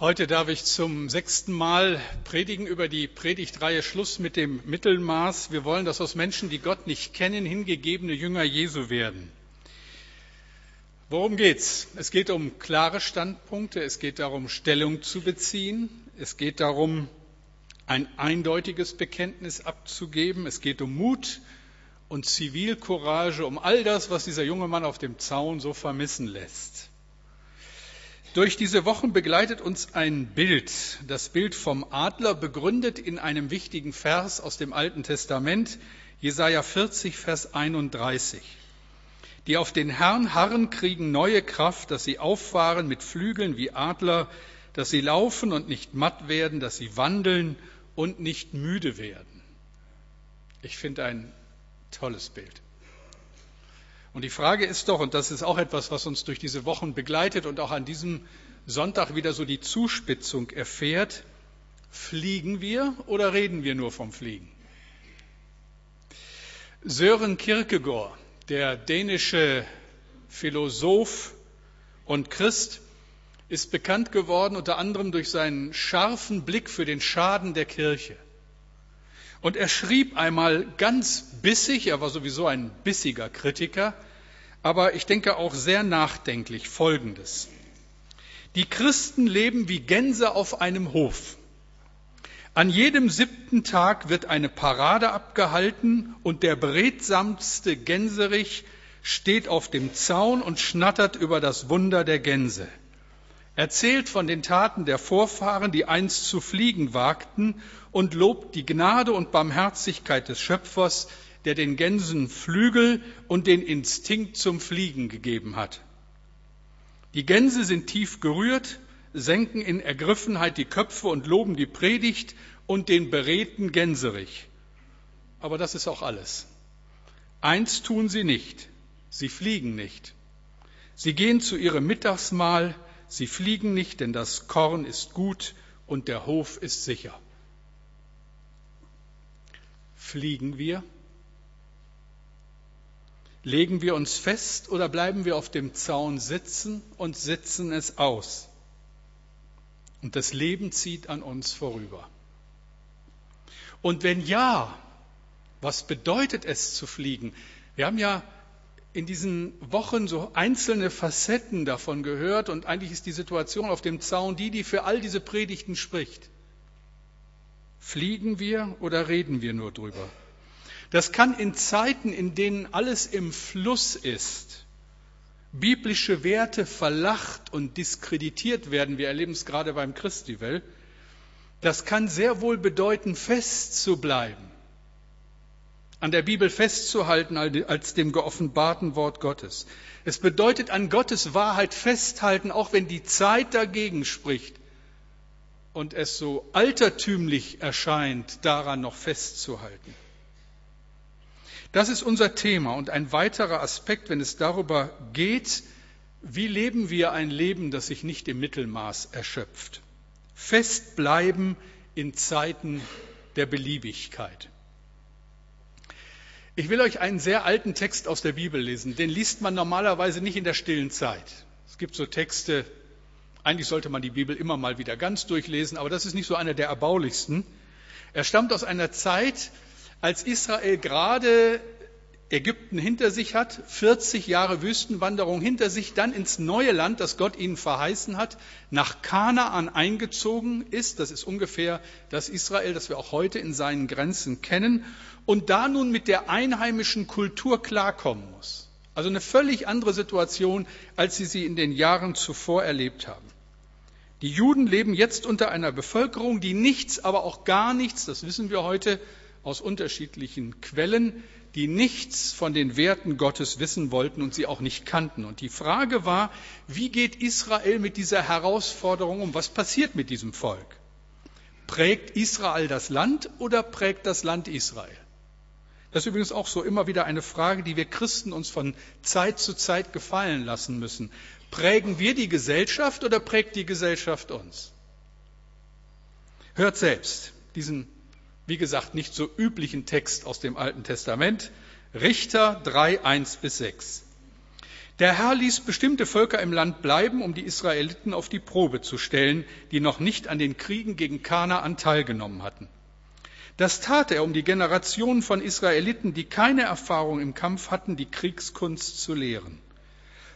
Heute darf ich zum sechsten Mal predigen über die Predigtreihe Schluss mit dem Mittelmaß. Wir wollen, dass aus Menschen, die Gott nicht kennen, hingegebene Jünger Jesu werden. Worum geht's? Es geht um klare Standpunkte, es geht darum, Stellung zu beziehen, es geht darum, ein eindeutiges Bekenntnis abzugeben, es geht um Mut und Zivilcourage, um all das, was dieser junge Mann auf dem Zaun so vermissen lässt. Durch diese Wochen begleitet uns ein Bild, das Bild vom Adler, begründet in einem wichtigen Vers aus dem Alten Testament, Jesaja 40, Vers 31. Die auf den Herrn harren, kriegen neue Kraft, dass sie auffahren mit Flügeln wie Adler, dass sie laufen und nicht matt werden, dass sie wandeln und nicht müde werden. Ich finde ein tolles Bild. Und die Frage ist doch, und das ist auch etwas, was uns durch diese Wochen begleitet und auch an diesem Sonntag wieder so die Zuspitzung erfährt, fliegen wir oder reden wir nur vom Fliegen? Sören Kierkegaard, der dänische Philosoph und Christ, ist bekannt geworden unter anderem durch seinen scharfen Blick für den Schaden der Kirche. Und er schrieb einmal ganz bissig, er war sowieso ein bissiger Kritiker, aber ich denke auch sehr nachdenklich Folgendes. Die Christen leben wie Gänse auf einem Hof. An jedem siebten Tag wird eine Parade abgehalten und der beredsamste Gänserich steht auf dem Zaun und schnattert über das Wunder der Gänse erzählt von den Taten der Vorfahren, die einst zu fliegen wagten, und lobt die Gnade und Barmherzigkeit des Schöpfers, der den Gänsen Flügel und den Instinkt zum Fliegen gegeben hat. Die Gänse sind tief gerührt, senken in Ergriffenheit die Köpfe und loben die Predigt und den beredten Gänserich. Aber das ist auch alles. Eins tun sie nicht, sie fliegen nicht. Sie gehen zu ihrem Mittagsmahl, Sie fliegen nicht, denn das Korn ist gut und der Hof ist sicher. Fliegen wir? Legen wir uns fest oder bleiben wir auf dem Zaun sitzen und sitzen es aus? Und das Leben zieht an uns vorüber. Und wenn ja, was bedeutet es zu fliegen? Wir haben ja in diesen Wochen so einzelne Facetten davon gehört und eigentlich ist die Situation auf dem Zaun die, die für all diese Predigten spricht. Fliegen wir oder reden wir nur drüber? Das kann in Zeiten, in denen alles im Fluss ist, biblische Werte verlacht und diskreditiert werden. Wir erleben es gerade beim Christivel. Das kann sehr wohl bedeuten, fest zu bleiben an der Bibel festzuhalten als dem geoffenbarten Wort Gottes. Es bedeutet an Gottes Wahrheit festhalten, auch wenn die Zeit dagegen spricht und es so altertümlich erscheint, daran noch festzuhalten. Das ist unser Thema und ein weiterer Aspekt, wenn es darüber geht, wie leben wir ein Leben, das sich nicht im Mittelmaß erschöpft. Festbleiben in Zeiten der Beliebigkeit. Ich will euch einen sehr alten Text aus der Bibel lesen. Den liest man normalerweise nicht in der stillen Zeit. Es gibt so Texte, eigentlich sollte man die Bibel immer mal wieder ganz durchlesen, aber das ist nicht so einer der erbaulichsten. Er stammt aus einer Zeit, als Israel gerade Ägypten hinter sich hat, 40 Jahre Wüstenwanderung hinter sich, dann ins neue Land, das Gott ihnen verheißen hat, nach Kanaan eingezogen ist. Das ist ungefähr das Israel, das wir auch heute in seinen Grenzen kennen. Und da nun mit der einheimischen Kultur klarkommen muss. Also eine völlig andere Situation, als sie sie in den Jahren zuvor erlebt haben. Die Juden leben jetzt unter einer Bevölkerung, die nichts, aber auch gar nichts, das wissen wir heute aus unterschiedlichen Quellen, die nichts von den Werten Gottes wissen wollten und sie auch nicht kannten. Und die Frage war, wie geht Israel mit dieser Herausforderung um? Was passiert mit diesem Volk? Prägt Israel das Land oder prägt das Land Israel? Das ist übrigens auch so immer wieder eine Frage, die wir Christen uns von Zeit zu Zeit gefallen lassen müssen. Prägen wir die Gesellschaft oder prägt die Gesellschaft uns? Hört selbst diesen wie gesagt, nicht so üblichen Text aus dem Alten Testament. Richter 3, 1 bis 6. Der Herr ließ bestimmte Völker im Land bleiben, um die Israeliten auf die Probe zu stellen, die noch nicht an den Kriegen gegen Kanaan teilgenommen hatten. Das tat er, um die Generation von Israeliten, die keine Erfahrung im Kampf hatten, die Kriegskunst zu lehren.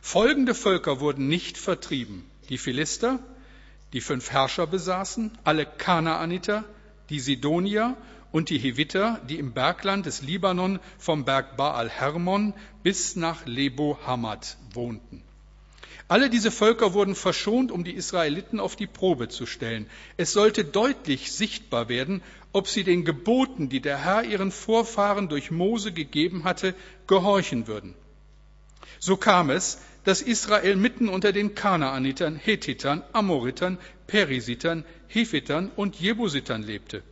Folgende Völker wurden nicht vertrieben. Die Philister, die fünf Herrscher besaßen, alle Kanaaniter, die Sidonier und die Heviter, die im Bergland des Libanon vom Berg Baal Hermon bis nach Lebo Hamad wohnten. Alle diese Völker wurden verschont, um die Israeliten auf die Probe zu stellen. Es sollte deutlich sichtbar werden, ob sie den Geboten, die der Herr ihren Vorfahren durch Mose gegeben hatte, gehorchen würden. So kam es, dass Israel mitten unter den Kanaanitern, Hethitern, Amoritern, Perisitern, Hevitern und Jebusitern lebte.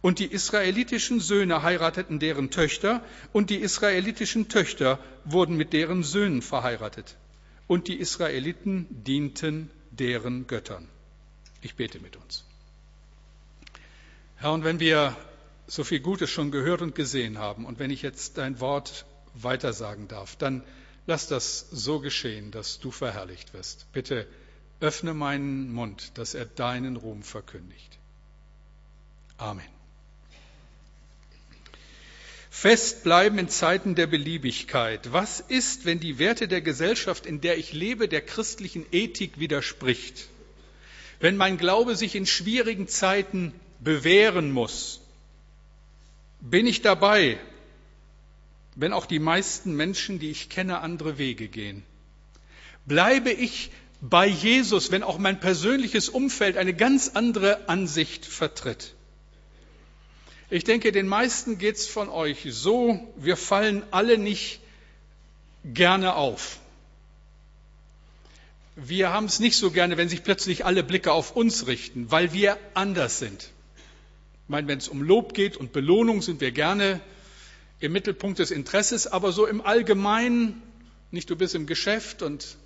Und die israelitischen Söhne heirateten deren Töchter, und die israelitischen Töchter wurden mit deren Söhnen verheiratet. Und die Israeliten dienten deren Göttern. Ich bete mit uns. Herr, und wenn wir so viel Gutes schon gehört und gesehen haben, und wenn ich jetzt dein Wort weitersagen darf, dann lass das so geschehen, dass du verherrlicht wirst. Bitte öffne meinen Mund, dass er deinen Ruhm verkündigt. Amen. Festbleiben in Zeiten der Beliebigkeit. Was ist, wenn die Werte der Gesellschaft, in der ich lebe, der christlichen Ethik widerspricht? Wenn mein Glaube sich in schwierigen Zeiten bewähren muss? Bin ich dabei, wenn auch die meisten Menschen, die ich kenne, andere Wege gehen? Bleibe ich bei Jesus, wenn auch mein persönliches Umfeld eine ganz andere Ansicht vertritt? Ich denke, den meisten geht es von euch so, wir fallen alle nicht gerne auf. Wir haben es nicht so gerne, wenn sich plötzlich alle Blicke auf uns richten, weil wir anders sind. Ich meine, wenn es um Lob geht und Belohnung, sind wir gerne im Mittelpunkt des Interesses, aber so im Allgemeinen, nicht du bist im Geschäft und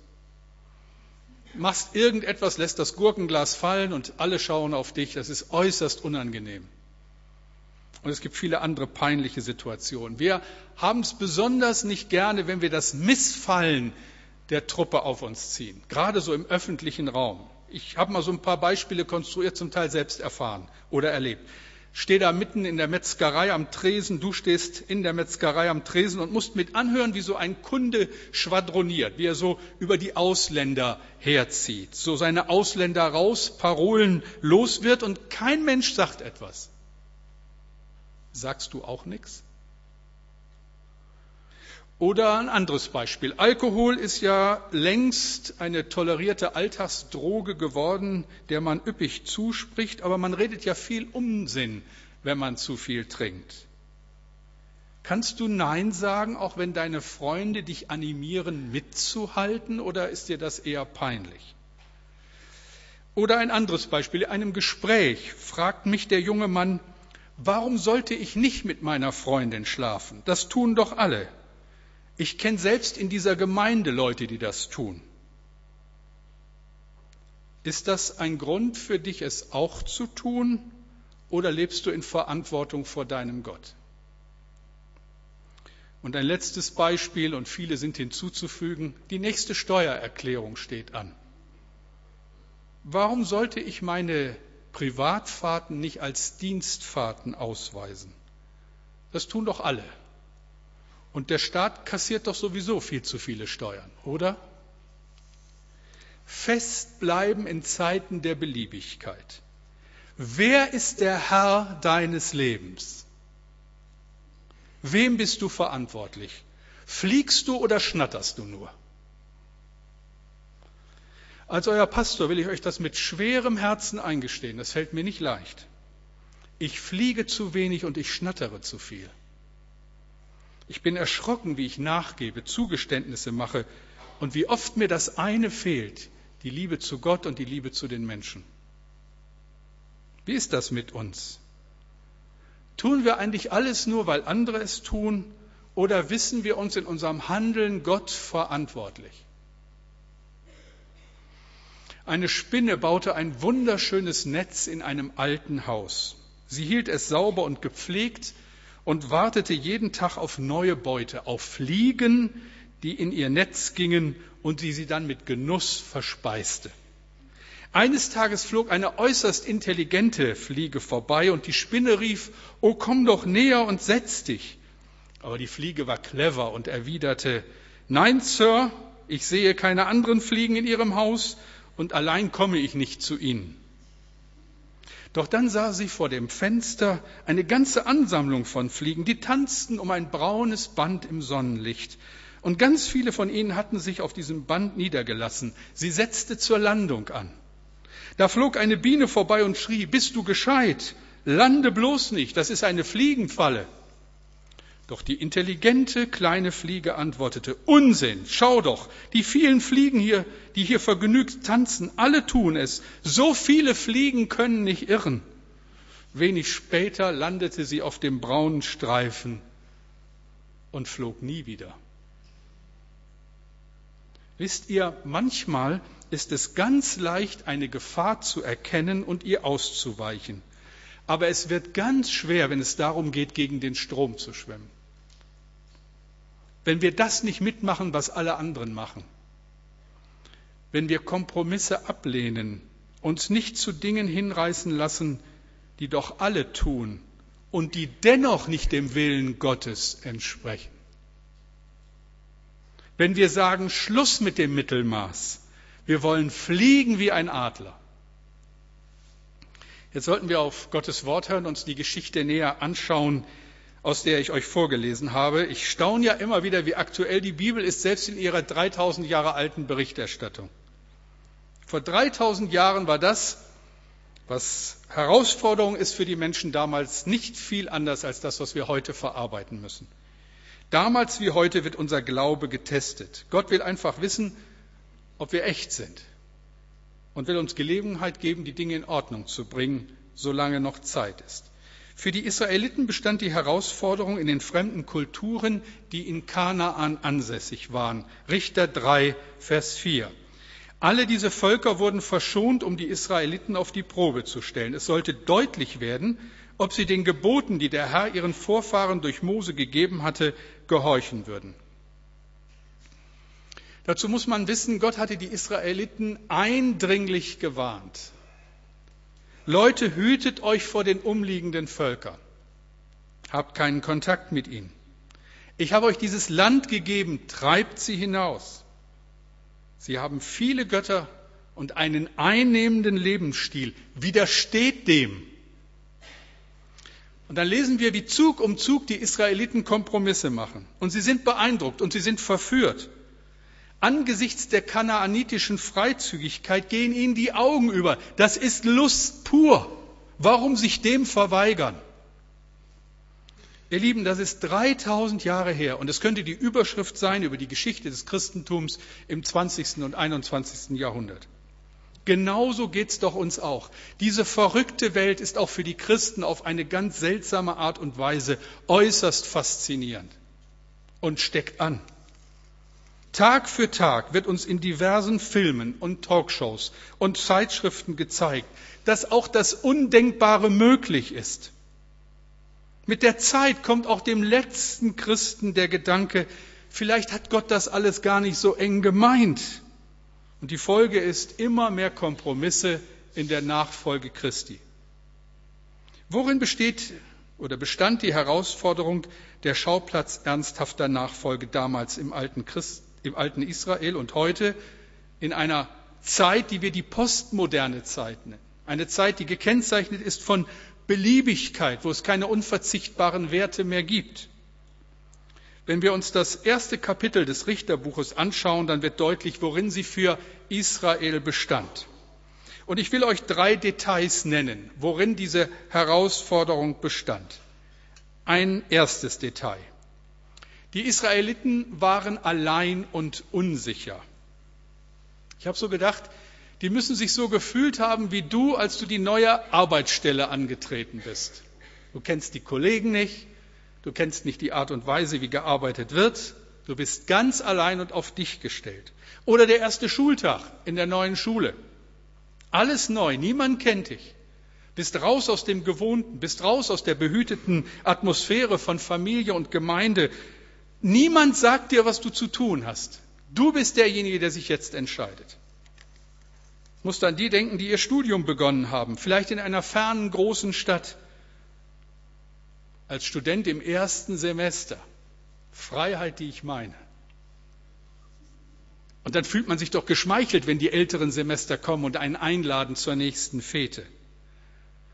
machst irgendetwas, lässt das Gurkenglas fallen und alle schauen auf dich, das ist äußerst unangenehm. Und es gibt viele andere peinliche Situationen. Wir haben es besonders nicht gerne, wenn wir das Missfallen der Truppe auf uns ziehen, gerade so im öffentlichen Raum. Ich habe mal so ein paar Beispiele konstruiert, zum Teil selbst erfahren oder erlebt. Stehe da mitten in der Metzgerei am Tresen, du stehst in der Metzgerei am Tresen und musst mit anhören, wie so ein Kunde schwadroniert, wie er so über die Ausländer herzieht, so seine Ausländer raus, Parolen los wird und kein Mensch sagt etwas. Sagst du auch nichts? Oder ein anderes Beispiel. Alkohol ist ja längst eine tolerierte Alltagsdroge geworden, der man üppig zuspricht, aber man redet ja viel Unsinn, wenn man zu viel trinkt. Kannst du Nein sagen, auch wenn deine Freunde dich animieren, mitzuhalten, oder ist dir das eher peinlich? Oder ein anderes Beispiel. In einem Gespräch fragt mich der junge Mann, Warum sollte ich nicht mit meiner Freundin schlafen? Das tun doch alle. Ich kenne selbst in dieser Gemeinde Leute, die das tun. Ist das ein Grund für dich, es auch zu tun? Oder lebst du in Verantwortung vor deinem Gott? Und ein letztes Beispiel, und viele sind hinzuzufügen, die nächste Steuererklärung steht an. Warum sollte ich meine Privatfahrten nicht als Dienstfahrten ausweisen. Das tun doch alle. Und der Staat kassiert doch sowieso viel zu viele Steuern, oder? Festbleiben in Zeiten der Beliebigkeit. Wer ist der Herr deines Lebens? Wem bist du verantwortlich? Fliegst du oder schnatterst du nur? Als euer Pastor will ich euch das mit schwerem Herzen eingestehen. Das fällt mir nicht leicht. Ich fliege zu wenig und ich schnattere zu viel. Ich bin erschrocken, wie ich nachgebe, Zugeständnisse mache und wie oft mir das eine fehlt, die Liebe zu Gott und die Liebe zu den Menschen. Wie ist das mit uns? Tun wir eigentlich alles nur, weil andere es tun, oder wissen wir uns in unserem Handeln Gott verantwortlich? Eine Spinne baute ein wunderschönes Netz in einem alten Haus. Sie hielt es sauber und gepflegt und wartete jeden Tag auf neue Beute, auf Fliegen, die in ihr Netz gingen und die sie dann mit Genuss verspeiste. Eines Tages flog eine äußerst intelligente Fliege vorbei und die Spinne rief, Oh, komm doch näher und setz dich. Aber die Fliege war clever und erwiderte, Nein, Sir, ich sehe keine anderen Fliegen in Ihrem Haus und allein komme ich nicht zu Ihnen. Doch dann sah sie vor dem Fenster eine ganze Ansammlung von Fliegen, die tanzten um ein braunes Band im Sonnenlicht. Und ganz viele von ihnen hatten sich auf diesem Band niedergelassen. Sie setzte zur Landung an. Da flog eine Biene vorbei und schrie, bist du gescheit? Lande bloß nicht, das ist eine Fliegenfalle. Doch die intelligente kleine Fliege antwortete, Unsinn, schau doch, die vielen Fliegen hier, die hier vergnügt tanzen, alle tun es. So viele Fliegen können nicht irren. Wenig später landete sie auf dem braunen Streifen und flog nie wieder. Wisst ihr, manchmal ist es ganz leicht, eine Gefahr zu erkennen und ihr auszuweichen. Aber es wird ganz schwer, wenn es darum geht, gegen den Strom zu schwimmen. Wenn wir das nicht mitmachen, was alle anderen machen. Wenn wir Kompromisse ablehnen, uns nicht zu Dingen hinreißen lassen, die doch alle tun und die dennoch nicht dem Willen Gottes entsprechen. Wenn wir sagen, Schluss mit dem Mittelmaß, wir wollen fliegen wie ein Adler. Jetzt sollten wir auf Gottes Wort hören, uns die Geschichte näher anschauen, aus der ich euch vorgelesen habe. Ich staune ja immer wieder, wie aktuell die Bibel ist, selbst in ihrer 3000 Jahre alten Berichterstattung. Vor 3000 Jahren war das, was Herausforderung ist für die Menschen damals, nicht viel anders als das, was wir heute verarbeiten müssen. Damals wie heute wird unser Glaube getestet. Gott will einfach wissen, ob wir echt sind und will uns Gelegenheit geben, die Dinge in Ordnung zu bringen, solange noch Zeit ist. Für die Israeliten bestand die Herausforderung in den fremden Kulturen, die in Kanaan ansässig waren. Richter 3, Vers 4. Alle diese Völker wurden verschont, um die Israeliten auf die Probe zu stellen. Es sollte deutlich werden, ob sie den Geboten, die der Herr ihren Vorfahren durch Mose gegeben hatte, gehorchen würden. Dazu muss man wissen, Gott hatte die Israeliten eindringlich gewarnt. Leute, hütet euch vor den umliegenden Völkern. Habt keinen Kontakt mit ihnen. Ich habe euch dieses Land gegeben, treibt sie hinaus. Sie haben viele Götter und einen einnehmenden Lebensstil. Widersteht dem. Und dann lesen wir, wie Zug um Zug die Israeliten Kompromisse machen. Und sie sind beeindruckt und sie sind verführt. Angesichts der kanaanitischen Freizügigkeit gehen ihnen die Augen über. Das ist Lust pur. Warum sich dem verweigern? Ihr Lieben, das ist 3000 Jahre her und es könnte die Überschrift sein über die Geschichte des Christentums im 20. und 21. Jahrhundert. Genauso geht's doch uns auch. Diese verrückte Welt ist auch für die Christen auf eine ganz seltsame Art und Weise äußerst faszinierend und steckt an. Tag für Tag wird uns in diversen Filmen und Talkshows und Zeitschriften gezeigt, dass auch das Undenkbare möglich ist. Mit der Zeit kommt auch dem letzten Christen der Gedanke, vielleicht hat Gott das alles gar nicht so eng gemeint. Und die Folge ist immer mehr Kompromisse in der Nachfolge Christi. Worin besteht oder bestand die Herausforderung der Schauplatz ernsthafter Nachfolge damals im alten, Christ, im alten Israel und heute in einer Zeit, die wir die postmoderne Zeit nennen? Eine Zeit, die gekennzeichnet ist von Beliebigkeit, wo es keine unverzichtbaren Werte mehr gibt. Wenn wir uns das erste Kapitel des Richterbuches anschauen, dann wird deutlich, worin sie für Israel bestand. Und ich will euch drei Details nennen, worin diese Herausforderung bestand. Ein erstes Detail. Die Israeliten waren allein und unsicher. Ich habe so gedacht, die müssen sich so gefühlt haben wie du, als du die neue Arbeitsstelle angetreten bist. Du kennst die Kollegen nicht, du kennst nicht die Art und Weise, wie gearbeitet wird, du bist ganz allein und auf dich gestellt. Oder der erste Schultag in der neuen Schule. Alles neu, niemand kennt dich. Bist raus aus dem Gewohnten, bist raus aus der behüteten Atmosphäre von Familie und Gemeinde. Niemand sagt dir, was du zu tun hast. Du bist derjenige, der sich jetzt entscheidet. Ich muss an die denken, die ihr Studium begonnen haben, vielleicht in einer fernen großen Stadt. Als Student im ersten Semester. Freiheit, die ich meine. Und dann fühlt man sich doch geschmeichelt, wenn die älteren Semester kommen und einen einladen zur nächsten Fete.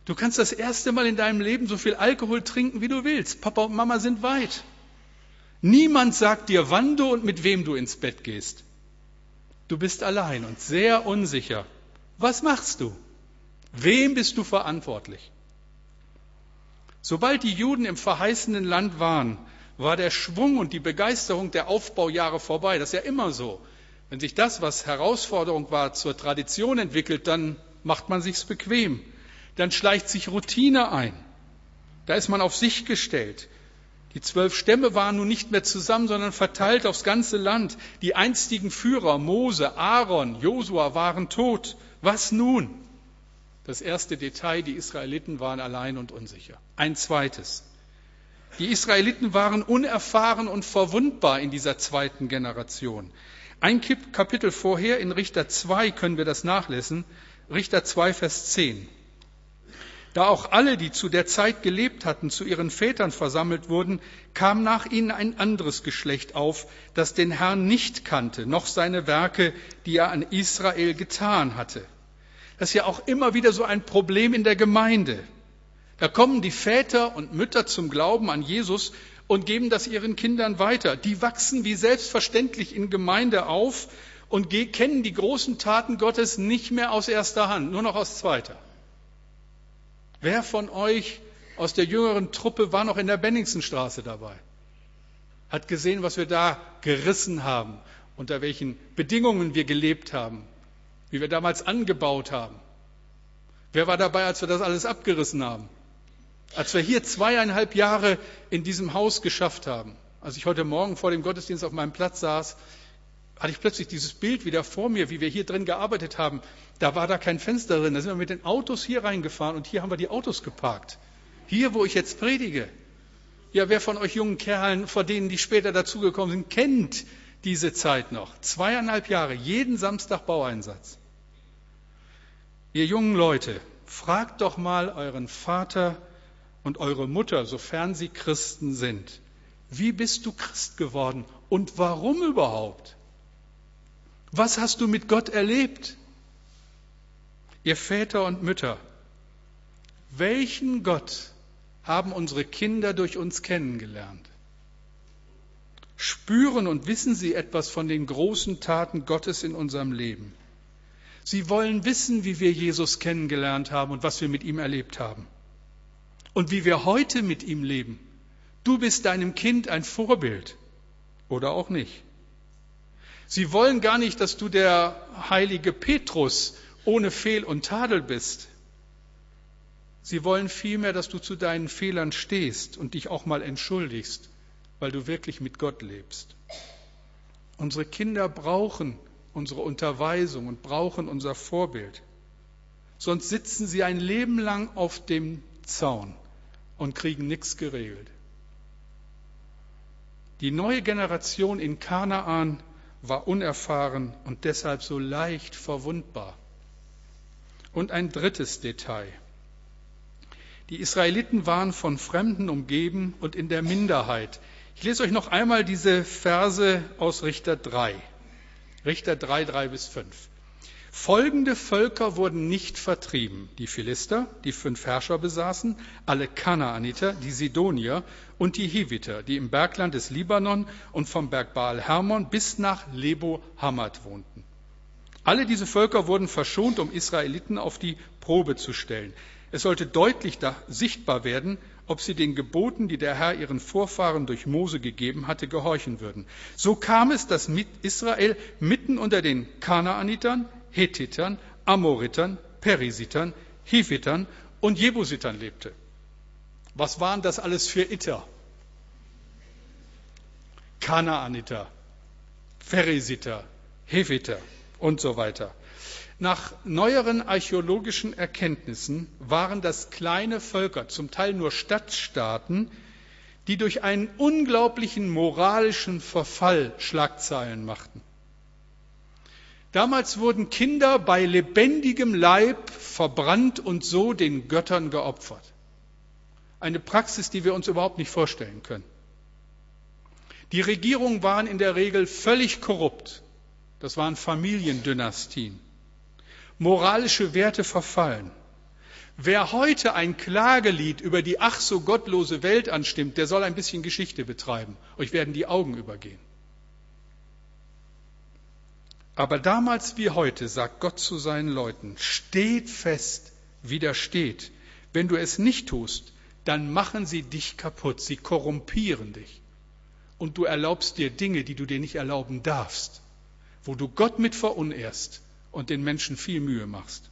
Du kannst das erste Mal in deinem Leben so viel Alkohol trinken, wie du willst. Papa und Mama sind weit. Niemand sagt dir, wann du und mit wem du ins Bett gehst. Du bist allein und sehr unsicher. Was machst du? Wem bist du verantwortlich? Sobald die Juden im verheißenen Land waren, war der Schwung und die Begeisterung der Aufbaujahre vorbei. Das ist ja immer so. Wenn sich das, was Herausforderung war, zur Tradition entwickelt, dann macht man sich's bequem. Dann schleicht sich Routine ein. Da ist man auf sich gestellt. Die zwölf Stämme waren nun nicht mehr zusammen, sondern verteilt aufs ganze Land. Die einstigen Führer Mose, Aaron, Josua waren tot. Was nun? Das erste Detail, die Israeliten waren allein und unsicher. Ein zweites. Die Israeliten waren unerfahren und verwundbar in dieser zweiten Generation. Ein Kapitel vorher in Richter 2 können wir das nachlesen. Richter 2, Vers 10. Da auch alle, die zu der Zeit gelebt hatten, zu ihren Vätern versammelt wurden, kam nach ihnen ein anderes Geschlecht auf, das den Herrn nicht kannte, noch seine Werke, die er an Israel getan hatte. Das ist ja auch immer wieder so ein Problem in der Gemeinde. Da kommen die Väter und Mütter zum Glauben an Jesus und geben das ihren Kindern weiter. Die wachsen wie selbstverständlich in Gemeinde auf und kennen die großen Taten Gottes nicht mehr aus erster Hand, nur noch aus zweiter. Wer von euch aus der jüngeren Truppe war noch in der Benningsenstraße dabei? Hat gesehen, was wir da gerissen haben, unter welchen Bedingungen wir gelebt haben, wie wir damals angebaut haben. Wer war dabei, als wir das alles abgerissen haben? Als wir hier zweieinhalb Jahre in diesem Haus geschafft haben, als ich heute Morgen vor dem Gottesdienst auf meinem Platz saß, hatte ich plötzlich dieses Bild wieder vor mir, wie wir hier drin gearbeitet haben. Da war da kein Fenster drin. Da sind wir mit den Autos hier reingefahren und hier haben wir die Autos geparkt. Hier, wo ich jetzt predige. Ja, wer von euch jungen Kerlen, vor denen, die später dazugekommen sind, kennt diese Zeit noch? Zweieinhalb Jahre, jeden Samstag Baueinsatz. Ihr jungen Leute, fragt doch mal euren Vater, und eure Mutter, sofern sie Christen sind. Wie bist du Christ geworden und warum überhaupt? Was hast du mit Gott erlebt? Ihr Väter und Mütter, welchen Gott haben unsere Kinder durch uns kennengelernt? Spüren und wissen sie etwas von den großen Taten Gottes in unserem Leben? Sie wollen wissen, wie wir Jesus kennengelernt haben und was wir mit ihm erlebt haben und wie wir heute mit ihm leben. Du bist deinem Kind ein Vorbild oder auch nicht. Sie wollen gar nicht, dass du der heilige Petrus ohne Fehl und Tadel bist. Sie wollen vielmehr, dass du zu deinen Fehlern stehst und dich auch mal entschuldigst, weil du wirklich mit Gott lebst. Unsere Kinder brauchen unsere Unterweisung und brauchen unser Vorbild. Sonst sitzen sie ein Leben lang auf dem Zaun und kriegen nichts geregelt. Die neue Generation in Kanaan war unerfahren und deshalb so leicht verwundbar. Und ein drittes Detail. Die Israeliten waren von Fremden umgeben und in der Minderheit. Ich lese euch noch einmal diese Verse aus Richter 3. Richter 3, 3 bis 5. Folgende Völker wurden nicht vertrieben. Die Philister, die fünf Herrscher besaßen, alle Kanaaniter, die Sidonier und die Hiviter, die im Bergland des Libanon und vom Berg Baal Hermon bis nach Lebo Hamad wohnten. Alle diese Völker wurden verschont, um Israeliten auf die Probe zu stellen. Es sollte deutlich sichtbar werden, ob sie den Geboten, die der Herr ihren Vorfahren durch Mose gegeben hatte, gehorchen würden. So kam es, dass Israel mitten unter den Kanaanitern, Hethitern, Amoritern, Perisitern, Hivitern und Jebusitern lebte. Was waren das alles für Itter? Kanaaniter, Pheresiter, Heviter und so weiter. Nach neueren die durch einen unglaublichen moralischen Verfall Schlagzeilen machten. Damals wurden Kinder bei lebendigem Leib verbrannt und so den Göttern geopfert. Eine Praxis, die wir uns überhaupt nicht vorstellen können. Die Regierungen waren in der Regel völlig korrupt. Das waren Familiendynastien. Moralische Werte verfallen. Wer heute ein Klagelied über die ach so gottlose Welt anstimmt, der soll ein bisschen Geschichte betreiben. Euch werden die Augen übergehen. Aber damals wie heute sagt Gott zu seinen Leuten, steht fest, widersteht. Wenn du es nicht tust, dann machen sie dich kaputt, sie korrumpieren dich. Und du erlaubst dir Dinge, die du dir nicht erlauben darfst, wo du Gott mit verunehrst und den Menschen viel Mühe machst.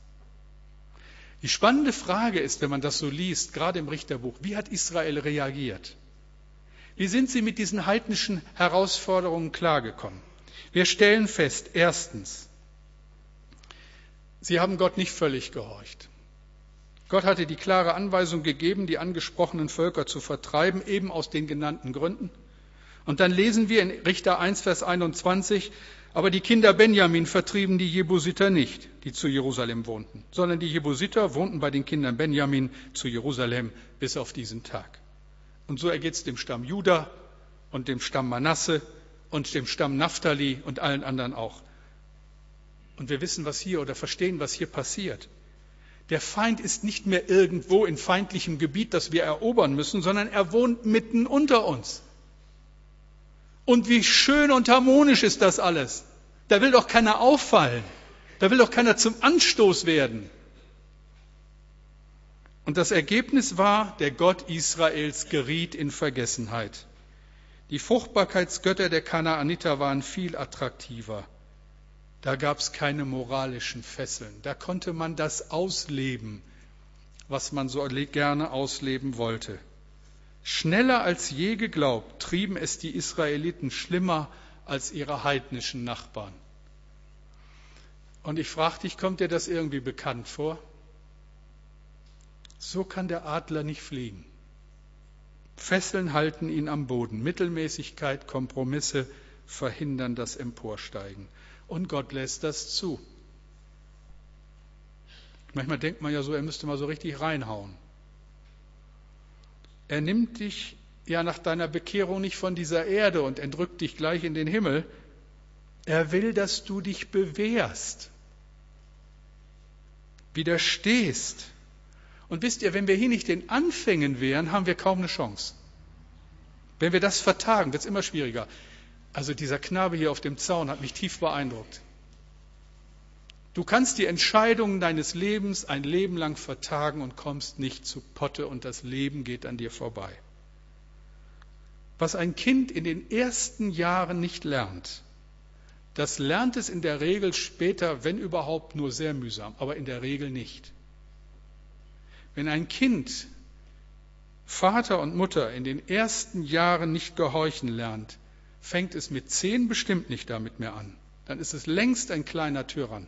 Die spannende Frage ist, wenn man das so liest, gerade im Richterbuch, wie hat Israel reagiert? Wie sind sie mit diesen heidnischen Herausforderungen klargekommen? Wir stellen fest, erstens, sie haben Gott nicht völlig gehorcht. Gott hatte die klare Anweisung gegeben, die angesprochenen Völker zu vertreiben, eben aus den genannten Gründen. Und dann lesen wir in Richter 1, Vers 21, aber die Kinder Benjamin vertrieben die Jebusiter nicht, die zu Jerusalem wohnten, sondern die Jebusiter wohnten bei den Kindern Benjamin zu Jerusalem bis auf diesen Tag. Und so ergeht es dem Stamm Juda und dem Stamm Manasse und dem Stamm Naphtali und allen anderen auch. Und wir wissen, was hier oder verstehen, was hier passiert. Der Feind ist nicht mehr irgendwo in feindlichem Gebiet, das wir erobern müssen, sondern er wohnt mitten unter uns. Und wie schön und harmonisch ist das alles. Da will doch keiner auffallen. Da will doch keiner zum Anstoß werden. Und das Ergebnis war, der Gott Israels geriet in Vergessenheit. Die Fruchtbarkeitsgötter der Kanaaniter waren viel attraktiver. Da gab es keine moralischen Fesseln. Da konnte man das ausleben, was man so gerne ausleben wollte. Schneller als je geglaubt trieben es die Israeliten schlimmer als ihre heidnischen Nachbarn. Und ich frage dich, kommt dir das irgendwie bekannt vor? So kann der Adler nicht fliegen. Fesseln halten ihn am Boden. Mittelmäßigkeit, Kompromisse verhindern das Emporsteigen. Und Gott lässt das zu. Manchmal denkt man ja so, er müsste mal so richtig reinhauen. Er nimmt dich ja nach deiner Bekehrung nicht von dieser Erde und entrückt dich gleich in den Himmel. Er will, dass du dich bewährst, widerstehst, und wisst ihr, wenn wir hier nicht den Anfängen wären, haben wir kaum eine Chance. Wenn wir das vertagen, wird es immer schwieriger. Also dieser Knabe hier auf dem Zaun hat mich tief beeindruckt. Du kannst die Entscheidungen deines Lebens ein Leben lang vertagen und kommst nicht zu Potte und das Leben geht an dir vorbei. Was ein Kind in den ersten Jahren nicht lernt, das lernt es in der Regel später, wenn überhaupt, nur sehr mühsam, aber in der Regel nicht. Wenn ein Kind Vater und Mutter in den ersten Jahren nicht gehorchen lernt, fängt es mit zehn bestimmt nicht damit mehr an. Dann ist es längst ein kleiner Tyrann.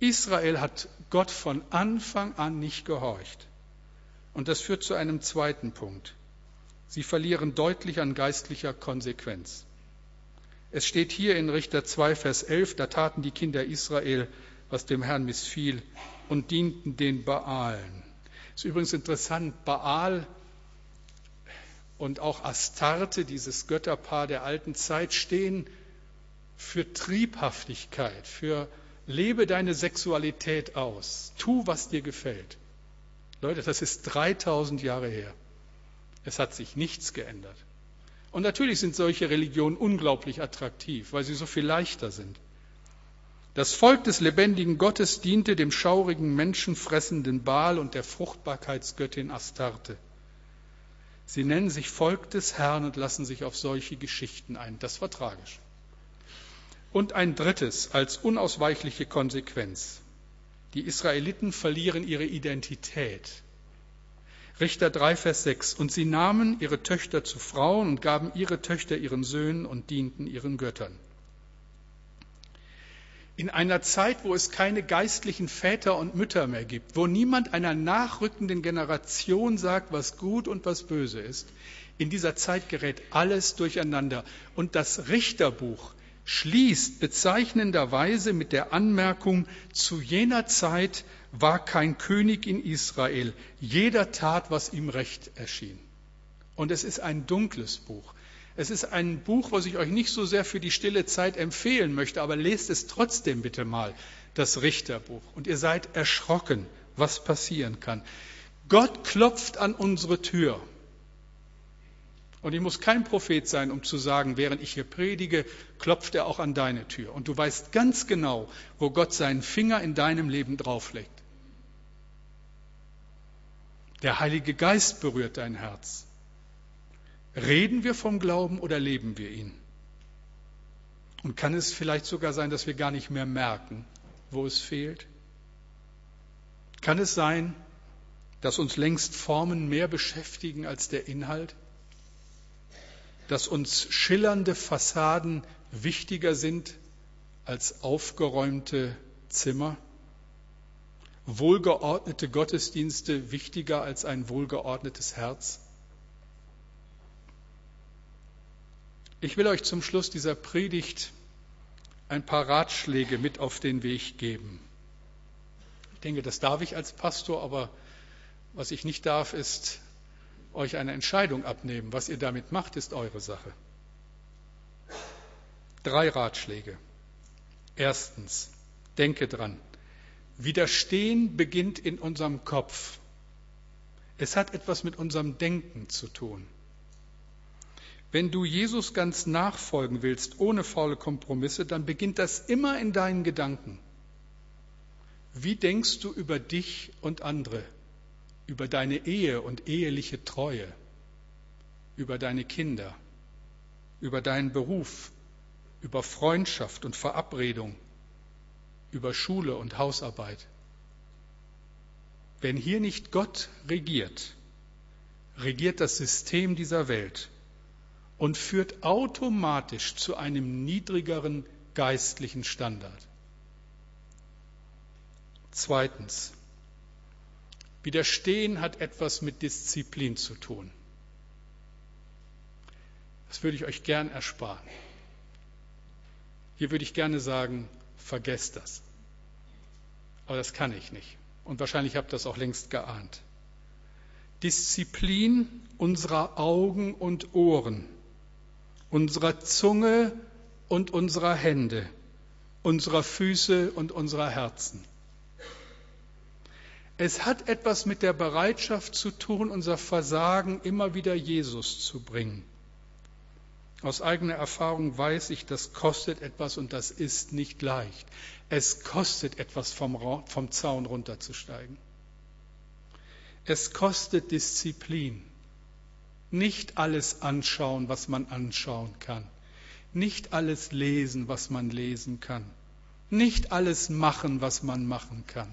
Israel hat Gott von Anfang an nicht gehorcht. Und das führt zu einem zweiten Punkt. Sie verlieren deutlich an geistlicher Konsequenz. Es steht hier in Richter 2, Vers 11, da taten die Kinder Israel, was dem Herrn missfiel, und dienten den Baalen. Ist übrigens interessant, Baal und auch Astarte, dieses Götterpaar der alten Zeit, stehen für Triebhaftigkeit, für lebe deine Sexualität aus, tu, was dir gefällt. Leute, das ist 3000 Jahre her. Es hat sich nichts geändert. Und natürlich sind solche Religionen unglaublich attraktiv, weil sie so viel leichter sind. Das Volk des lebendigen Gottes diente dem schaurigen, menschenfressenden Baal und der Fruchtbarkeitsgöttin Astarte. Sie nennen sich Volk des Herrn und lassen sich auf solche Geschichten ein. Das war tragisch. Und ein drittes als unausweichliche Konsequenz. Die Israeliten verlieren ihre Identität. Richter 3, Vers 6. Und sie nahmen ihre Töchter zu Frauen und gaben ihre Töchter ihren Söhnen und dienten ihren Göttern. In einer Zeit, wo es keine geistlichen Väter und Mütter mehr gibt, wo niemand einer nachrückenden Generation sagt, was gut und was böse ist, in dieser Zeit gerät alles durcheinander. Und das Richterbuch schließt bezeichnenderweise mit der Anmerkung, zu jener Zeit war kein König in Israel, jeder tat, was ihm recht erschien. Und es ist ein dunkles Buch. Es ist ein Buch, was ich euch nicht so sehr für die stille Zeit empfehlen möchte, aber lest es trotzdem bitte mal, das Richterbuch. Und ihr seid erschrocken, was passieren kann. Gott klopft an unsere Tür. Und ich muss kein Prophet sein, um zu sagen, während ich hier predige, klopft er auch an deine Tür. Und du weißt ganz genau, wo Gott seinen Finger in deinem Leben drauflegt. Der Heilige Geist berührt dein Herz. Reden wir vom Glauben oder leben wir ihn? Und kann es vielleicht sogar sein, dass wir gar nicht mehr merken, wo es fehlt? Kann es sein, dass uns längst Formen mehr beschäftigen als der Inhalt? Dass uns schillernde Fassaden wichtiger sind als aufgeräumte Zimmer? Wohlgeordnete Gottesdienste wichtiger als ein wohlgeordnetes Herz? Ich will euch zum Schluss dieser Predigt ein paar Ratschläge mit auf den Weg geben. Ich denke, das darf ich als Pastor, aber was ich nicht darf, ist euch eine Entscheidung abnehmen. Was ihr damit macht, ist eure Sache. Drei Ratschläge. Erstens, denke dran, Widerstehen beginnt in unserem Kopf. Es hat etwas mit unserem Denken zu tun. Wenn du Jesus ganz nachfolgen willst, ohne faule Kompromisse, dann beginnt das immer in deinen Gedanken. Wie denkst du über dich und andere, über deine Ehe und eheliche Treue, über deine Kinder, über deinen Beruf, über Freundschaft und Verabredung, über Schule und Hausarbeit? Wenn hier nicht Gott regiert, regiert das System dieser Welt und führt automatisch zu einem niedrigeren geistlichen Standard. Zweitens, Widerstehen hat etwas mit Disziplin zu tun. Das würde ich euch gern ersparen. Hier würde ich gerne sagen, vergesst das. Aber das kann ich nicht. Und wahrscheinlich habt ihr das auch längst geahnt. Disziplin unserer Augen und Ohren unserer Zunge und unserer Hände, unserer Füße und unserer Herzen. Es hat etwas mit der Bereitschaft zu tun, unser Versagen immer wieder Jesus zu bringen. Aus eigener Erfahrung weiß ich, das kostet etwas und das ist nicht leicht. Es kostet etwas, vom, vom Zaun runterzusteigen. Es kostet Disziplin. Nicht alles anschauen, was man anschauen kann. Nicht alles lesen, was man lesen kann. Nicht alles machen, was man machen kann.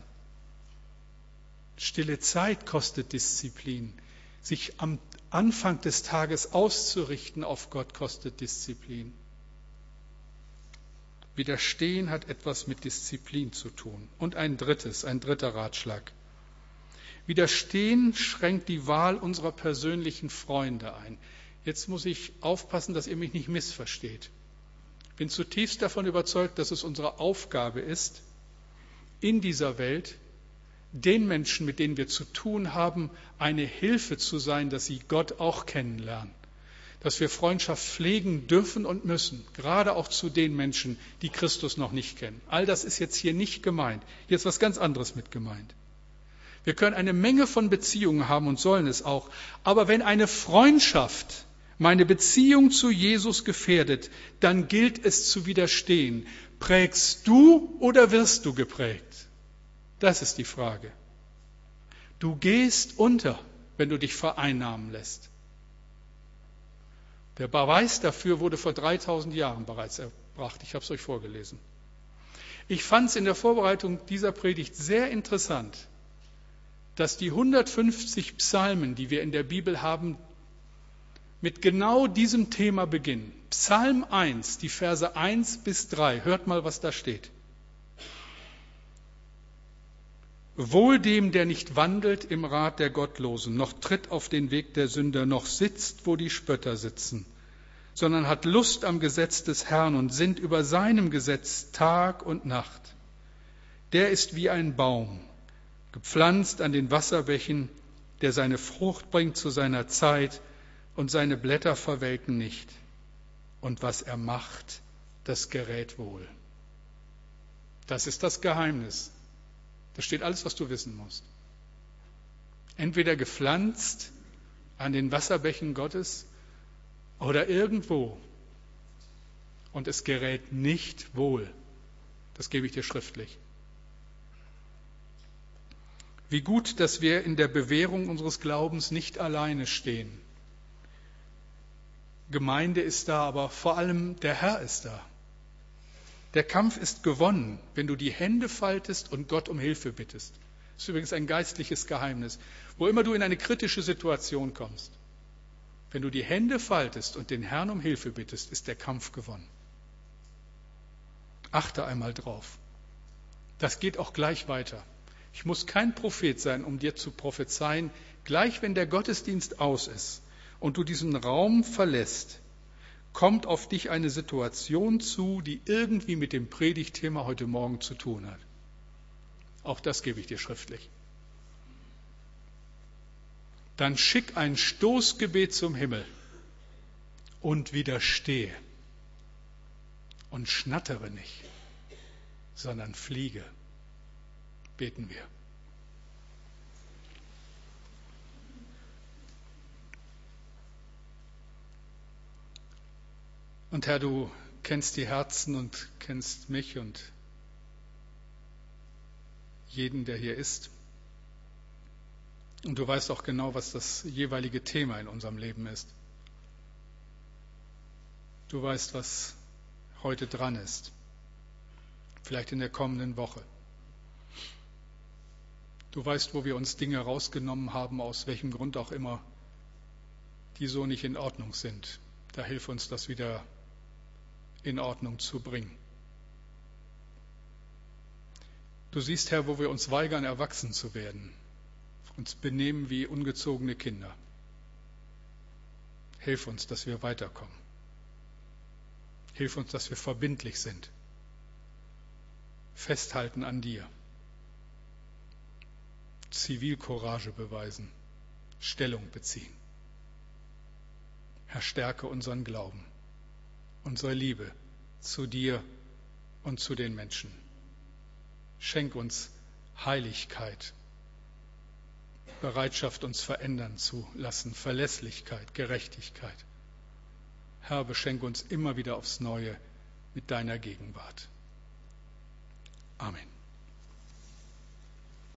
Stille Zeit kostet Disziplin. Sich am Anfang des Tages auszurichten auf Gott kostet Disziplin. Widerstehen hat etwas mit Disziplin zu tun. Und ein drittes, ein dritter Ratschlag. Widerstehen schränkt die Wahl unserer persönlichen Freunde ein. Jetzt muss ich aufpassen, dass ihr mich nicht missversteht. Ich bin zutiefst davon überzeugt, dass es unsere Aufgabe ist, in dieser Welt den Menschen, mit denen wir zu tun haben, eine Hilfe zu sein, dass sie Gott auch kennenlernen. Dass wir Freundschaft pflegen dürfen und müssen, gerade auch zu den Menschen, die Christus noch nicht kennen. All das ist jetzt hier nicht gemeint. Hier ist was ganz anderes mit gemeint. Wir können eine Menge von Beziehungen haben und sollen es auch. Aber wenn eine Freundschaft meine Beziehung zu Jesus gefährdet, dann gilt es zu widerstehen. Prägst du oder wirst du geprägt? Das ist die Frage. Du gehst unter, wenn du dich vereinnahmen lässt. Der Beweis dafür wurde vor 3000 Jahren bereits erbracht. Ich habe es euch vorgelesen. Ich fand es in der Vorbereitung dieser Predigt sehr interessant, dass die 150 Psalmen, die wir in der Bibel haben, mit genau diesem Thema beginnen. Psalm 1, die Verse 1 bis 3. Hört mal, was da steht. Wohl dem, der nicht wandelt im Rat der Gottlosen, noch tritt auf den Weg der Sünder, noch sitzt, wo die Spötter sitzen, sondern hat Lust am Gesetz des Herrn und sinnt über seinem Gesetz Tag und Nacht. Der ist wie ein Baum, gepflanzt an den Wasserbächen, der seine Frucht bringt zu seiner Zeit und seine Blätter verwelken nicht. Und was er macht, das gerät wohl. Das ist das Geheimnis da steht alles, was du wissen musst. Entweder gepflanzt an den Wasserbächen Gottes oder irgendwo. Und es gerät nicht wohl. Das gebe ich dir schriftlich. Wie gut, dass wir in der Bewährung unseres Glaubens nicht alleine stehen. Gemeinde ist da, aber vor allem der Herr ist da. Der Kampf ist gewonnen, wenn du die Hände faltest und Gott um Hilfe bittest. Das ist übrigens ein geistliches Geheimnis. Wo immer du in eine kritische Situation kommst, wenn du die Hände faltest und den Herrn um Hilfe bittest, ist der Kampf gewonnen. Achte einmal drauf. Das geht auch gleich weiter. Ich muss kein Prophet sein, um dir zu prophezeien, gleich wenn der Gottesdienst aus ist und du diesen Raum verlässt, kommt auf dich eine Situation zu, die irgendwie mit dem Predigtthema heute Morgen zu tun hat. Auch das gebe ich dir schriftlich. Dann schick ein Stoßgebet zum Himmel und widerstehe und schnattere nicht, sondern fliege. Beten wir. Und Herr, du kennst die Herzen und kennst mich und jeden, der hier ist. Und du weißt auch genau, was das jeweilige Thema in unserem Leben ist. Du weißt, was heute dran ist, vielleicht in der kommenden Woche. Du weißt, wo wir uns Dinge rausgenommen haben, aus welchem Grund auch immer, die so nicht in Ordnung sind. Da hilf uns, das wieder in Ordnung zu bringen. Du siehst, Herr, wo wir uns weigern, erwachsen zu werden, uns benehmen wie ungezogene Kinder. Hilf uns, dass wir weiterkommen. Hilf uns, dass wir verbindlich sind. Festhalten an dir. Zivilcourage beweisen. Stellung beziehen. Herr, stärke unseren Glauben unsere Liebe zu dir und zu den Menschen. Schenk uns Heiligkeit, Bereitschaft, uns verändern zu lassen, Verlässlichkeit, Gerechtigkeit. Herr, beschenk uns immer wieder aufs Neue mit deiner Gegenwart. Amen.